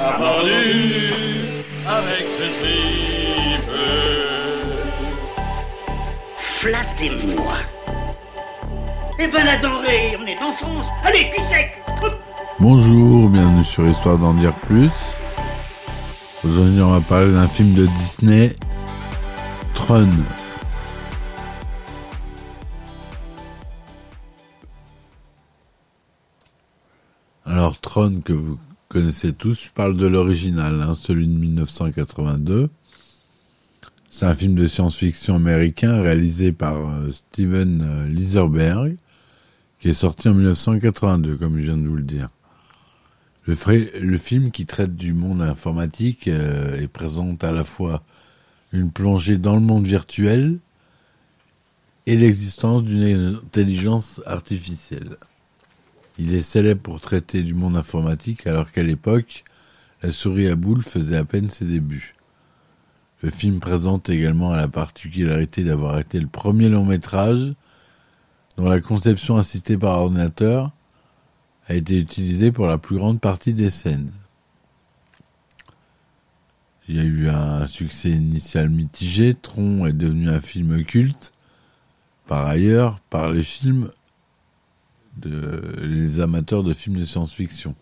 On a pendu avec ce tripe. Flattez-moi. Eh ben la denrée, on est en France. Allez, cul sec Bonjour, bienvenue sur Histoire d'en dire plus. Aujourd'hui, on va parler d'un film de Disney, Tron. Alors, Tron, que vous connaissez tous, je parle de l'original, hein, celui de 1982. C'est un film de science-fiction américain réalisé par euh, Steven euh, Liserberg, qui est sorti en 1982, comme je viens de vous le dire. Le film qui traite du monde informatique euh, et présente à la fois une plongée dans le monde virtuel et l'existence d'une intelligence artificielle. Il est célèbre pour traiter du monde informatique alors qu'à l'époque, la souris à boules faisait à peine ses débuts. Le film présente également la particularité d'avoir été le premier long métrage dont la conception assistée par ordinateur a été utilisée pour la plus grande partie des scènes. Il y a eu un succès initial mitigé, Tron est devenu un film culte, par ailleurs, par les films de les amateurs de films de science-fiction.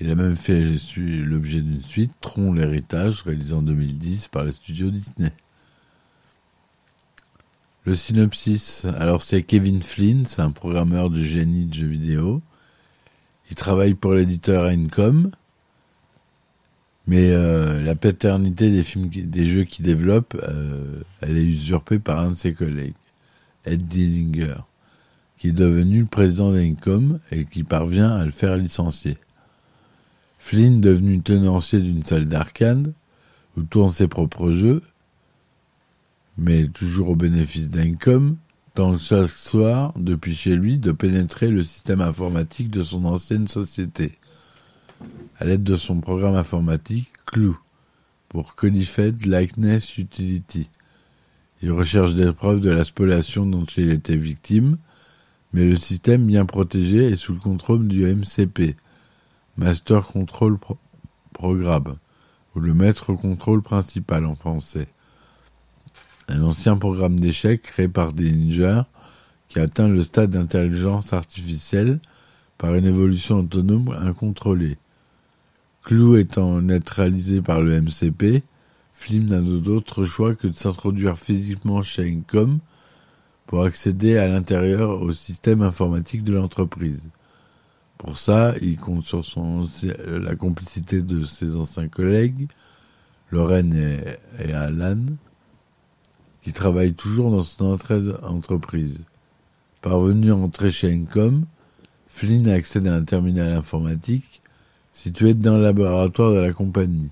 Il a même fait l'objet d'une suite, Tron l'héritage, réalisé en 2010 par les studios Disney. Le synopsis, alors c'est Kevin Flynn, c'est un programmeur de génie de jeux vidéo. Il travaille pour l'éditeur Encom, mais euh, la paternité des films, des jeux qu'il développe, euh, elle est usurpée par un de ses collègues, Ed Dillinger, qui est devenu président d'Encom et qui parvient à le faire licencier. Flynn, devenu tenancier d'une salle d'arcade, où tourne ses propres jeux, mais toujours au bénéfice d'Encom, tente chaque soir, depuis chez lui, de pénétrer le système informatique de son ancienne société, à l'aide de son programme informatique Clou, pour Codified Likeness Utility. Il recherche des preuves de la spoliation dont il était victime, mais le système bien protégé est sous le contrôle du MCP, Master Control Pro- Programme, ou le maître contrôle principal en français un ancien programme d'échecs créé par des ninjas qui atteint le stade d'intelligence artificielle par une évolution autonome incontrôlée. Clou étant neutralisé par le MCP, Flim n'a d'autre choix que de s'introduire physiquement chez Encom pour accéder à l'intérieur au système informatique de l'entreprise. Pour ça, il compte sur son, la complicité de ses anciens collègues, Lorraine et, et Alan, qui travaille toujours dans son entreprise. Parvenu à entrer chez Encom, Flynn accède à un terminal informatique situé dans le laboratoire de la compagnie,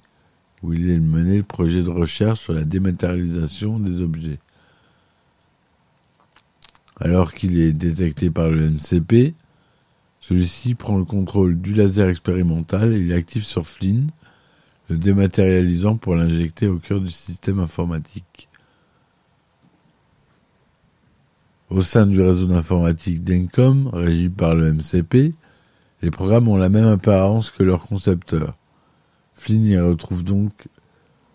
où il est mené le projet de recherche sur la dématérialisation des objets. Alors qu'il est détecté par le MCP, celui-ci prend le contrôle du laser expérimental et il active sur Flynn, le dématérialisant pour l'injecter au cœur du système informatique. Au sein du réseau d'informatique d'Encom, régi par le MCP, les programmes ont la même apparence que leurs concepteurs. Flynn y retrouve donc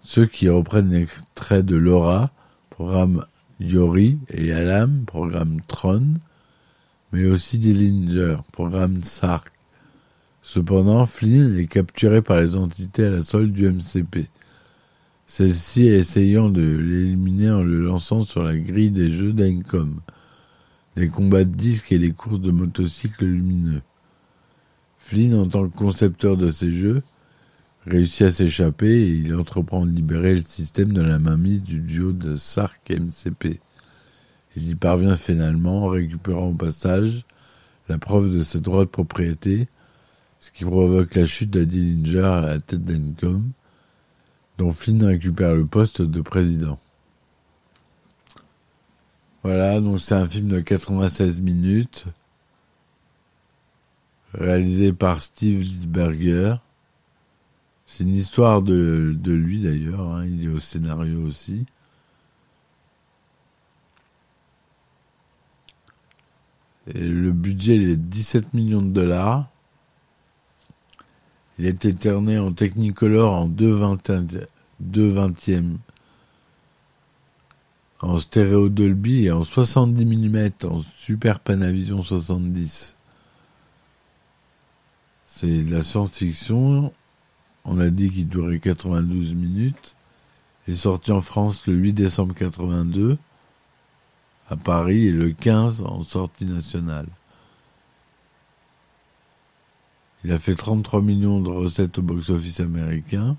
ceux qui reprennent les traits de Laura, programme Yori, et Alam, programme Tron, mais aussi Dillinger, programme Sark. Cependant, Flynn est capturé par les entités à la solde du MCP. Celle-ci essayant de l'éliminer en le lançant sur la grille des jeux d'Encom, les combats de disques et les courses de motocycles lumineux. Flynn, en tant que concepteur de ces jeux, réussit à s'échapper et il entreprend de libérer le système de la mainmise du duo de Sark MCP. Il y parvient finalement en récupérant au passage la preuve de ses droits de propriété ce qui provoque la chute de Dillinger à la tête d'Encom, dont Flynn récupère le poste de président. Voilà, donc c'est un film de 96 minutes, réalisé par Steve Lisberger. C'est une histoire de, de lui d'ailleurs, hein, il est au scénario aussi. Et le budget il est de 17 millions de dollars. Il a été tourné en Technicolor en 2 vingtièmes en stéréo Dolby et en 70 mm en Super Panavision 70. C'est de la science-fiction. On a dit qu'il durait 92 minutes. Il est sorti en France le 8 décembre 82, à Paris, et le 15 en sortie nationale. Il a fait 33 millions de recettes au box-office américain.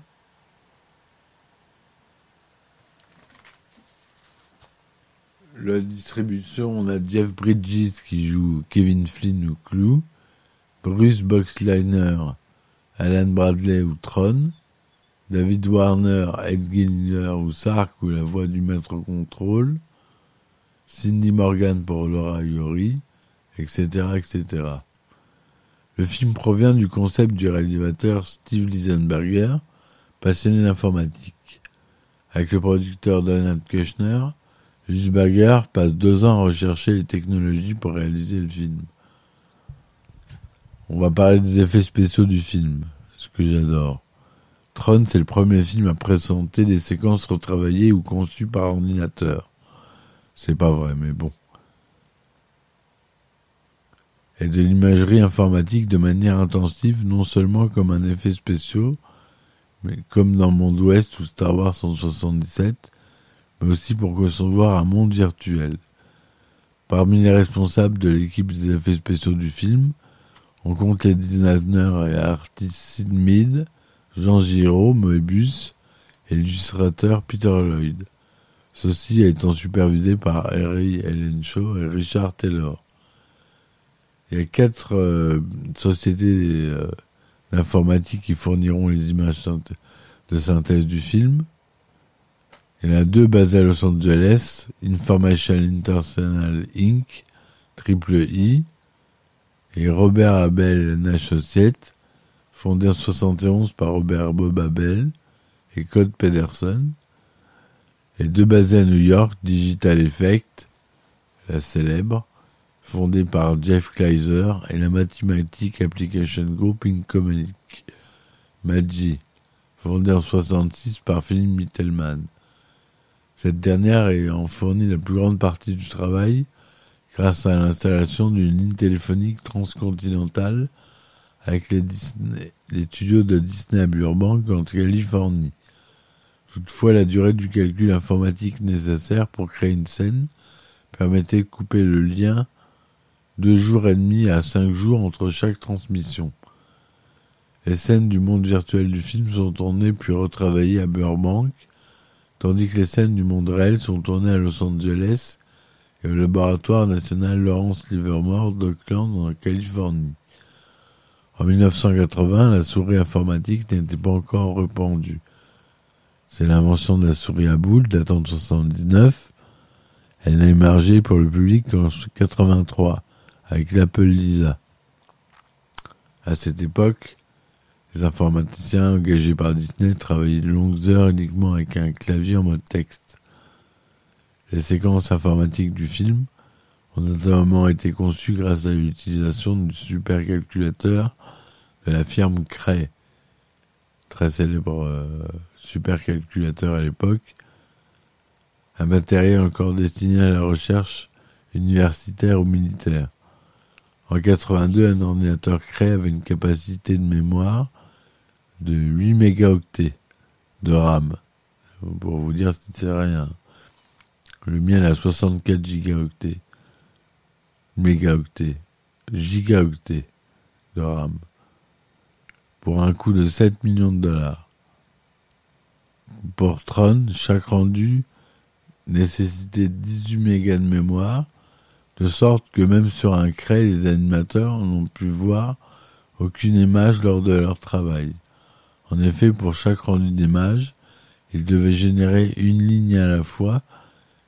La distribution, on a Jeff Bridges qui joue Kevin Flynn ou Clou, Bruce Boxleiner, Alan Bradley ou Tron, David Warner, Ed ou Sark ou la voix du maître contrôle, Cindy Morgan pour Laura Yori, etc., etc. Le film provient du concept du réalisateur Steve Lisenberger, passionné d'informatique. Avec le producteur Donald Kushner, Lisenberger passe deux ans à rechercher les technologies pour réaliser le film. On va parler des effets spéciaux du film, ce que j'adore. Tron, c'est le premier film à présenter des séquences retravaillées ou conçues par ordinateur. C'est pas vrai, mais bon et de l'imagerie informatique de manière intensive, non seulement comme un effet spécial, mais comme dans Monde Ouest ou Star Wars 177, mais aussi pour concevoir un monde virtuel. Parmi les responsables de l'équipe des effets spéciaux du film, on compte les designers et artistes Sid Mead, Jean Giraud, Moebius et l'illustrateur Peter Lloyd. Ceci étant supervisé par Harry Ellen Shaw et Richard Taylor. Il y a quatre euh, sociétés euh, d'informatique qui fourniront les images de synthèse du film. Il y en a deux basées à Los Angeles, Information International Inc., Triple I, et Robert Abel Associates, fondé en 71 par Robert Bob Abel et Code Pedersen, et deux basées à New York, Digital Effect, la célèbre, fondée par Jeff Kleiser, et la Mathematic Application Group Inc. MAGI, fondée en 66 par Philip Mittelman. Cette dernière ayant fourni la plus grande partie du travail grâce à l'installation d'une ligne téléphonique transcontinentale avec les, studios de Disney à Burbank en Californie. Toutefois, la durée du calcul informatique nécessaire pour créer une scène permettait de couper le lien deux jours et demi à cinq jours entre chaque transmission. Les scènes du monde virtuel du film sont tournées puis retravaillées à Burbank, tandis que les scènes du monde réel sont tournées à Los Angeles et au laboratoire national Lawrence Livermore d'Oakland en Californie. En 1980, la souris informatique n'était pas encore répandue. C'est l'invention de la souris à boules datant de 79. Elle n'a émergé pour le public qu'en 83 avec l'Apple Lisa. À cette époque, les informaticiens engagés par Disney travaillaient de longues heures uniquement avec un clavier en mode texte. Les séquences informatiques du film ont notamment été conçues grâce à l'utilisation du supercalculateur de la firme Cray, très célèbre euh, supercalculateur à l'époque, un matériel encore destiné à la recherche universitaire ou militaire. En 82, un ordinateur Cray avait une capacité de mémoire de 8 mégaoctets de RAM. Pour vous dire, c'est rien. Le mien a 64 gigaoctets. Mégaoctets. Gigaoctets de RAM. Pour un coût de 7 millions de dollars. Pour Tron, chaque rendu nécessitait 18 mégas de mémoire de sorte que même sur un cray, les animateurs n'ont pu voir aucune image lors de leur travail. En effet, pour chaque rendu d'image, ils devaient générer une ligne à la fois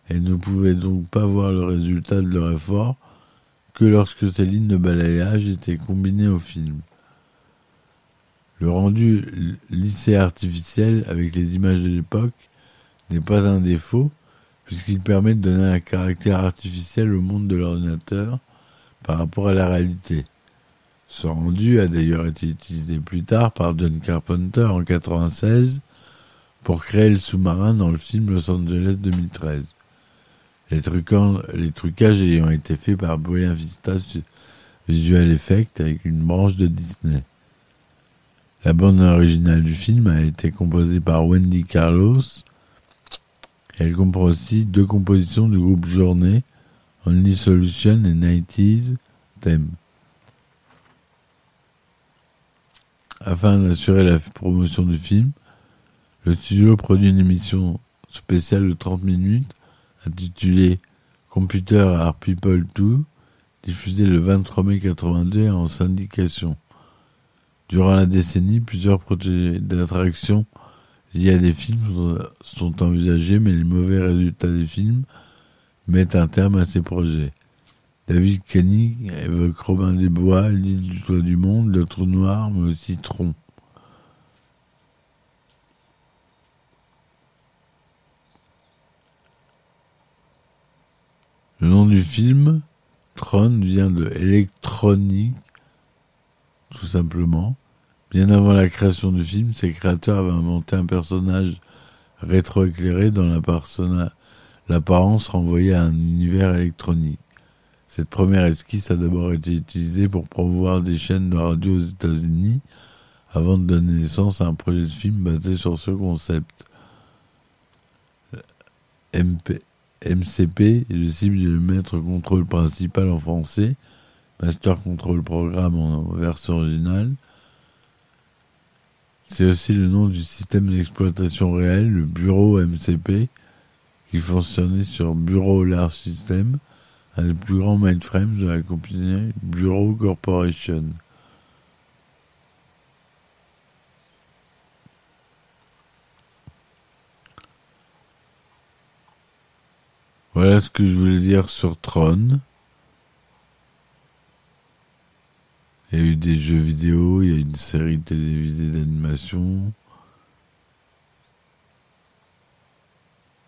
et ne pouvaient donc pas voir le résultat de leur effort que lorsque ces lignes de balayage étaient combinées au film. Le rendu lissé artificiel avec les images de l'époque n'est pas un défaut, puisqu'il permet de donner un caractère artificiel au monde de l'ordinateur par rapport à la réalité. Ce rendu a d'ailleurs été utilisé plus tard par John Carpenter en 1996 pour créer le sous-marin dans le film Los Angeles 2013. Les, les trucages ayant été faits par Buena Vista Visual Effect avec une branche de Disney. La bande originale du film a été composée par Wendy Carlos. Elle comprend aussi deux compositions du groupe Journée, Only Solution et 90s Theme. Afin d'assurer la promotion du film, le studio produit une émission spéciale de 30 minutes intitulée Computer Are People 2, diffusée le 23 mai 82 en syndication. Durant la décennie, plusieurs projets d'attraction liés à des films sont envisagés, mais les mauvais résultats des films mettent un terme à ces projets. David Kenny évoque Robin des Bois, l'île du toit du monde, le trou noir, mais aussi Tron. Le nom du film, Tron, vient de électronique, tout simplement. Bien avant la création du film, ses créateurs avaient inventé un personnage rétroéclairé dont l'apparence renvoyait à un univers électronique. Cette première esquisse a d'abord été utilisée pour promouvoir des chaînes de radio aux États-Unis avant de donner naissance à un projet de film basé sur ce concept. MCP est le cible du maître contrôle principal en français, Master Control Programme en version originale. C'est aussi le nom du système d'exploitation réel, le bureau MCP, qui fonctionnait sur Bureau Large System, un des plus grands mainframes de la compagnie Bureau Corporation. Voilà ce que je voulais dire sur Tron. Il y a eu des jeux vidéo, il y a une série télévisée d'animation.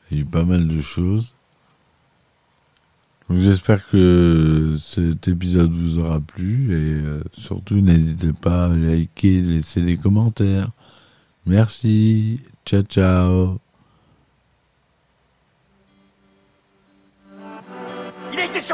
Il y a eu pas mal de choses. Donc j'espère que cet épisode vous aura plu et euh, surtout n'hésitez pas à liker, laisser des commentaires. Merci. Ciao ciao.